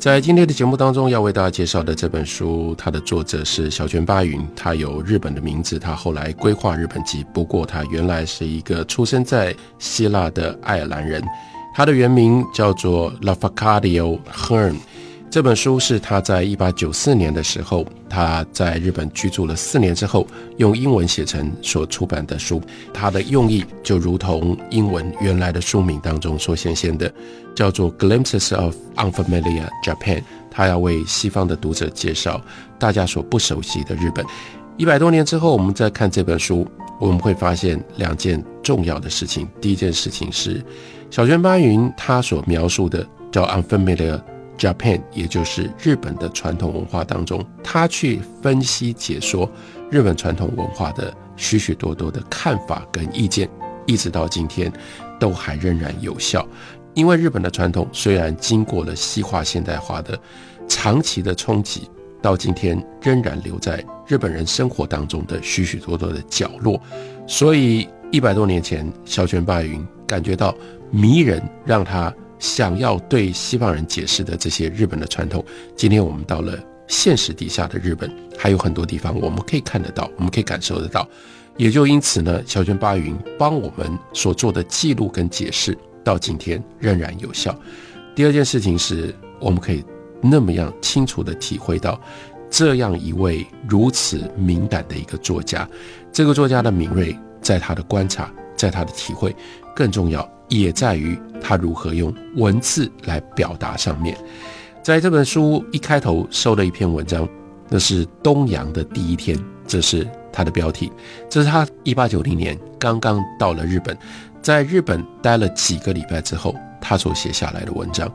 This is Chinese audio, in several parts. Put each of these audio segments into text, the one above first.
在今天的节目当中，要为大家介绍的这本书，它的作者是小泉八云。他有日本的名字，他后来规划日本籍。不过，他原来是一个出生在希腊的爱尔兰人。他的原名叫做 Lafcadio Hearn。这本书是他在一八九四年的时候，他在日本居住了四年之后，用英文写成所出版的书。他的用意就如同英文原来的书名当中所显现的，叫做《Glimpses of Unfamiliar Japan》。他要为西方的读者介绍大家所不熟悉的日本。一百多年之后，我们再看这本书，我们会发现两件重要的事情。第一件事情是，小泉八云他所描述的叫 Unfamiliar。Japan，也就是日本的传统文化当中，他去分析解说日本传统文化的许许多多的看法跟意见，一直到今天都还仍然有效。因为日本的传统虽然经过了西化现代化的长期的冲击，到今天仍然留在日本人生活当中的许许多多的角落。所以一百多年前，小泉八云感觉到迷人，让他。想要对西方人解释的这些日本的传统，今天我们到了现实底下的日本，还有很多地方我们可以看得到，我们可以感受得到。也就因此呢，小泉八云帮我们所做的记录跟解释，到今天仍然有效。第二件事情是，我们可以那么样清楚地体会到，这样一位如此敏感的一个作家，这个作家的敏锐，在他的观察，在他的体会，更重要。也在于他如何用文字来表达上面。在这本书一开头收了一篇文章，那是东洋的第一天，这是他的标题。这是他一八九零年刚刚到了日本，在日本待了几个礼拜之后，他所写下来的文章。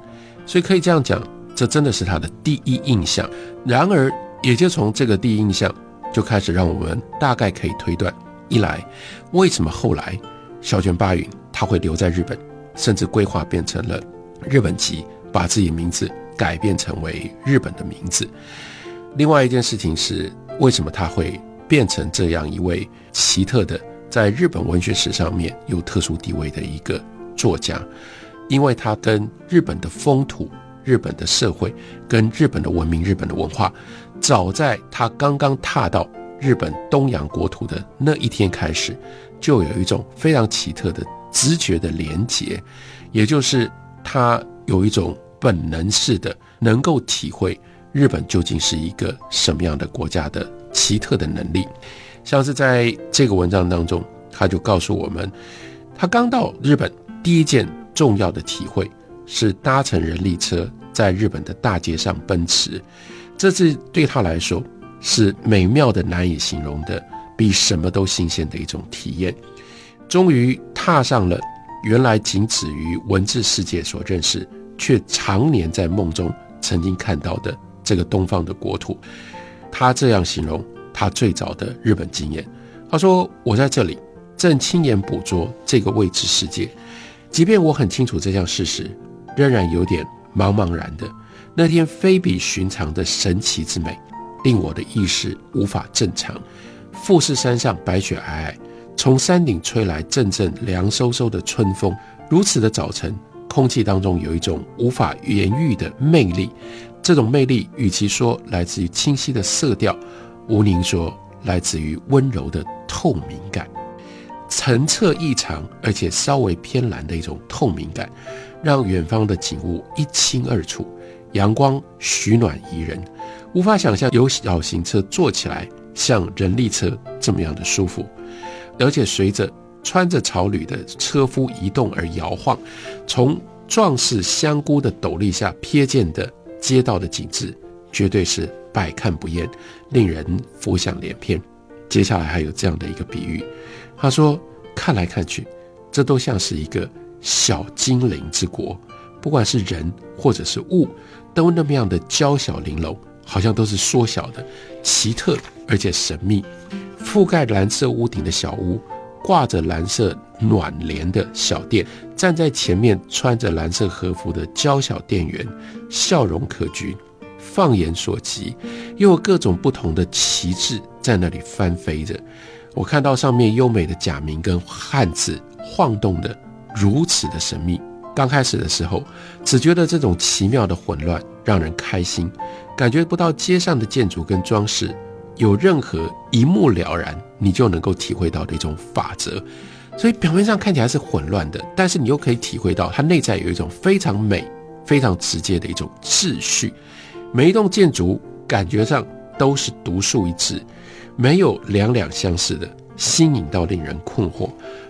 所以可以这样讲，这真的是他的第一印象。然而，也就从这个第一印象，就开始让我们大概可以推断：一来，为什么后来小泉八云？他会留在日本，甚至规划变成了日本籍，把自己名字改变成为日本的名字。另外一件事情是，为什么他会变成这样一位奇特的，在日本文学史上面有特殊地位的一个作家？因为他跟日本的风土、日本的社会、跟日本的文明、日本的文化，早在他刚刚踏到日本东洋国土的那一天开始，就有一种非常奇特的。直觉的连结，也就是他有一种本能式的能够体会日本究竟是一个什么样的国家的奇特的能力。像是在这个文章当中，他就告诉我们，他刚到日本第一件重要的体会是搭乘人力车在日本的大街上奔驰，这是对他来说是美妙的难以形容的，比什么都新鲜的一种体验。终于踏上了原来仅止于文字世界所认识，却常年在梦中曾经看到的这个东方的国土。他这样形容他最早的日本经验：他说，我在这里正亲眼捕捉这个未知世界，即便我很清楚这项事实，仍然有点茫茫然的。那天非比寻常的神奇之美，令我的意识无法正常。富士山上白雪皑皑。从山顶吹来阵阵凉飕飕的春风，如此的早晨，空气当中有一种无法言喻的魅力。这种魅力，与其说来自于清晰的色调，无宁说来自于温柔的透明感，澄澈异常，而且稍微偏蓝的一种透明感，让远方的景物一清二楚，阳光煦暖宜人。无法想象有小型车坐起来像人力车这么样的舒服。而且随着穿着草履的车夫移动而摇晃，从壮士香菇的斗笠下瞥见的街道的景致，绝对是百看不厌，令人浮想联翩。接下来还有这样的一个比喻，他说：“看来看去，这都像是一个小精灵之国，不管是人或者是物，都那么样的娇小玲珑，好像都是缩小的，奇特而且神秘。”覆盖蓝色屋顶的小屋，挂着蓝色暖帘的小店，站在前面穿着蓝色和服的娇小店员，笑容可掬。放眼所及，又有各种不同的旗帜在那里翻飞着。我看到上面优美的假名跟汉字晃动的如此的神秘。刚开始的时候，只觉得这种奇妙的混乱让人开心，感觉不到街上的建筑跟装饰有任何一目了然，你就能够体会到的一种法则。所以表面上看起来是混乱的，但是你又可以体会到它内在有一种非常美、非常直接的一种秩序。每一栋建筑感觉上都是独树一帜，没有两两相似的，新颖到令人困惑。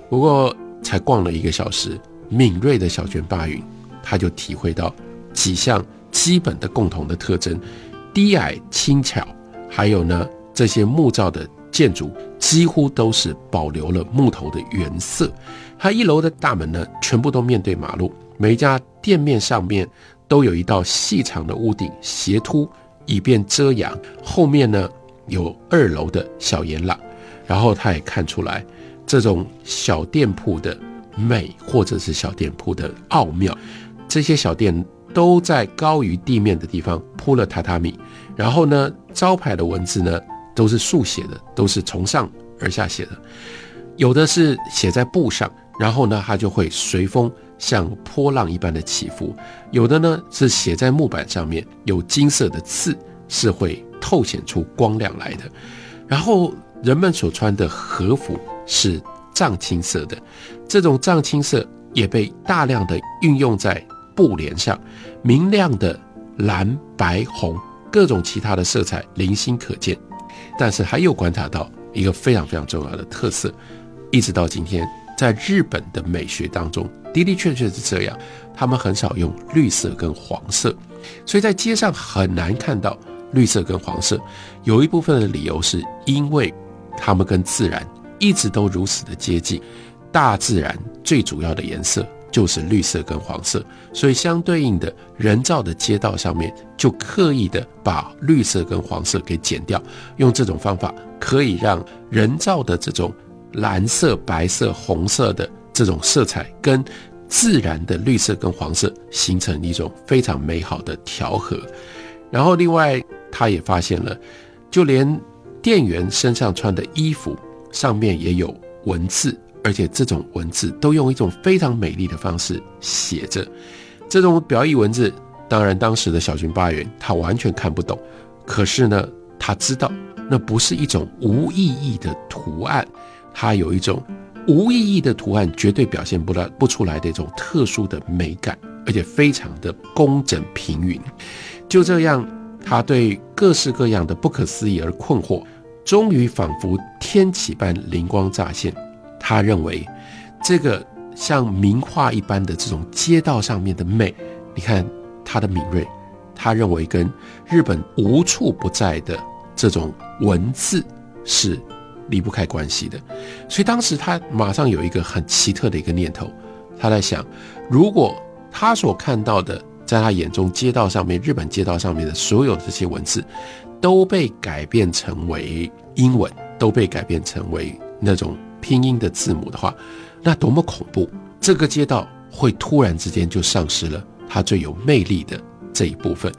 不过才逛了一个小时，敏锐的小泉八云他就体会到几项基本的共同的特征：低矮轻巧，还有呢这些木造的建筑几乎都是保留了木头的原色。它一楼的大门呢，全部都面对马路，每一家店面上面。都有一道细长的屋顶斜凸，以便遮阳。后面呢有二楼的小檐廊，然后他也看出来这种小店铺的美，或者是小店铺的奥妙。这些小店都在高于地面的地方铺了榻榻米，然后呢招牌的文字呢都是竖写的，都是从上而下写的，有的是写在布上，然后呢它就会随风。像波浪一般的起伏，有的呢是写在木板上面，有金色的刺，是会透显出光亮来的。然后人们所穿的和服是藏青色的，这种藏青色也被大量的运用在布帘上，明亮的蓝、白、红各种其他的色彩零星可见。但是还有观察到一个非常非常重要的特色，一直到今天。在日本的美学当中，的的确确是这样，他们很少用绿色跟黄色，所以在街上很难看到绿色跟黄色。有一部分的理由是因为他们跟自然一直都如此的接近，大自然最主要的颜色就是绿色跟黄色，所以相对应的人造的街道上面就刻意的把绿色跟黄色给剪掉，用这种方法可以让人造的这种。蓝色、白色、红色的这种色彩，跟自然的绿色跟黄色形成一种非常美好的调和。然后，另外他也发现了，就连店员身上穿的衣服上面也有文字，而且这种文字都用一种非常美丽的方式写着。这种表意文字，当然当时的小军八元他完全看不懂，可是呢，他知道那不是一种无意义的图案。它有一种无意义的图案，绝对表现不了不出来的一种特殊的美感，而且非常的工整平匀。就这样，他对各式各样的不可思议而困惑，终于仿佛天启般灵光乍现。他认为，这个像名画一般的这种街道上面的美，你看他的敏锐，他认为跟日本无处不在的这种文字是。离不开关系的，所以当时他马上有一个很奇特的一个念头，他在想，如果他所看到的，在他眼中街道上面，日本街道上面的所有这些文字，都被改变成为英文，都被改变成为那种拼音的字母的话，那多么恐怖！这个街道会突然之间就丧失了它最有魅力的这一部分，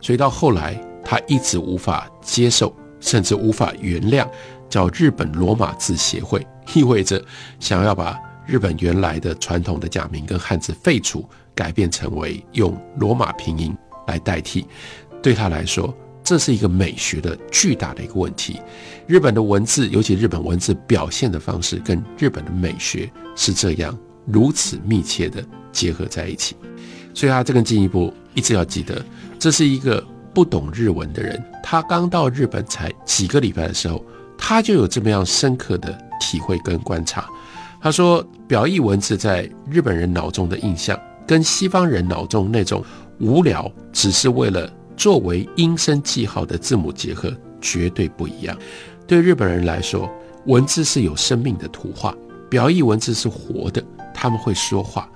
所以到后来他一直无法接受，甚至无法原谅。叫日本罗马字协会，意味着想要把日本原来的传统的假名跟汉字废除，改变成为用罗马拼音来代替。对他来说，这是一个美学的巨大的一个问题。日本的文字，尤其日本文字表现的方式，跟日本的美学是这样如此密切的结合在一起。所以他这个进一步，一直要记得，这是一个不懂日文的人，他刚到日本才几个礼拜的时候。他就有这么样深刻的体会跟观察。他说，表意文字在日本人脑中的印象，跟西方人脑中那种无聊，只是为了作为音声记号的字母结合，绝对不一样。对日本人来说，文字是有生命的图画，表意文字是活的，他们会说话，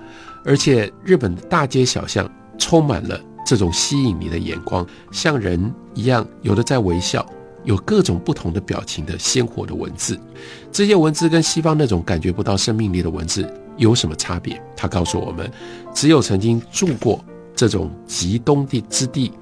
而且日本的大街小巷充满了这种吸引你的眼光，像人一样，有的在微笑。有各种不同的表情的鲜活的文字。这些文字跟西方那种感觉不到生命力的文字有什么差别？他告诉我们，只有曾经住过这种极东地之地，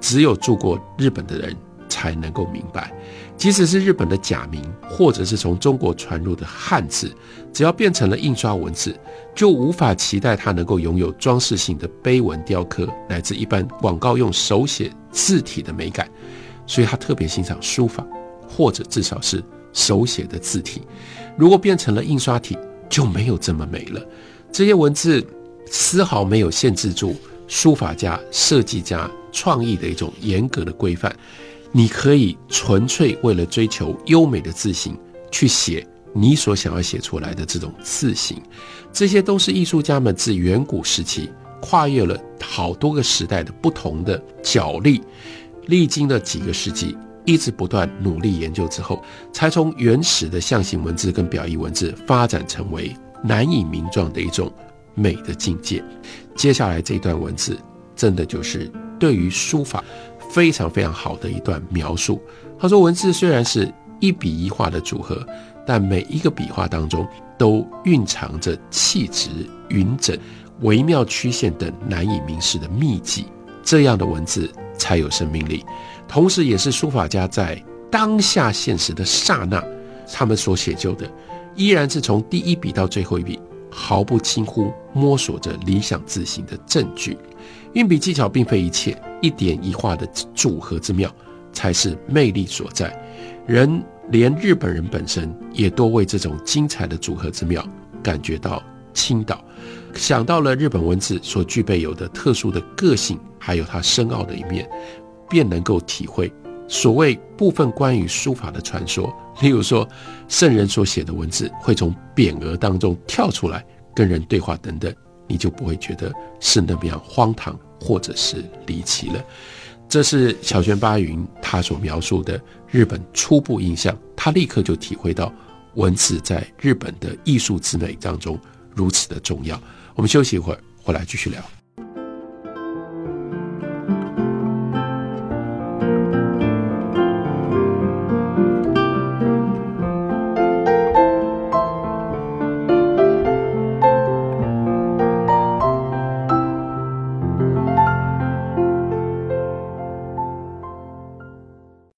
只有住过日本的人才能够明白。即使是日本的假名，或者是从中国传入的汉字，只要变成了印刷文字，就无法期待它能够拥有装饰性的碑文雕刻，乃至一般广告用手写字体的美感。所以他特别欣赏书法，或者至少是手写的字体。如果变成了印刷体，就没有这么美了。这些文字丝毫没有限制住书法家、设计家创意的一种严格的规范。你可以纯粹为了追求优美的字形去写你所想要写出来的这种字形，这些都是艺术家们自远古时期跨越了好多个时代的不同的角力，历经了几个世纪，一直不断努力研究之后，才从原始的象形文字跟表意文字发展成为难以名状的一种美的境界。接下来这段文字，真的就是对于书法。非常非常好的一段描述。他说：“文字虽然是一笔一画的组合，但每一个笔画当中都蕴藏着气质、匀整、微妙曲线等难以明示的秘籍。这样的文字才有生命力，同时也是书法家在当下现实的刹那，他们所写就的，依然是从第一笔到最后一笔，毫不轻忽，摸索着理想字形的证据。运笔技巧并非一切。”一点一画的组合之妙，才是魅力所在。人连日本人本身也多为这种精彩的组合之妙感觉到倾倒，想到了日本文字所具备有的特殊的个性，还有它深奥的一面，便能够体会所谓部分关于书法的传说。例如说，圣人所写的文字会从匾额当中跳出来跟人对话等等，你就不会觉得是那么样荒唐。或者是离奇了，这是小泉八云他所描述的日本初步印象，他立刻就体会到文字在日本的艺术之美当中如此的重要。我们休息一会儿，回来继续聊。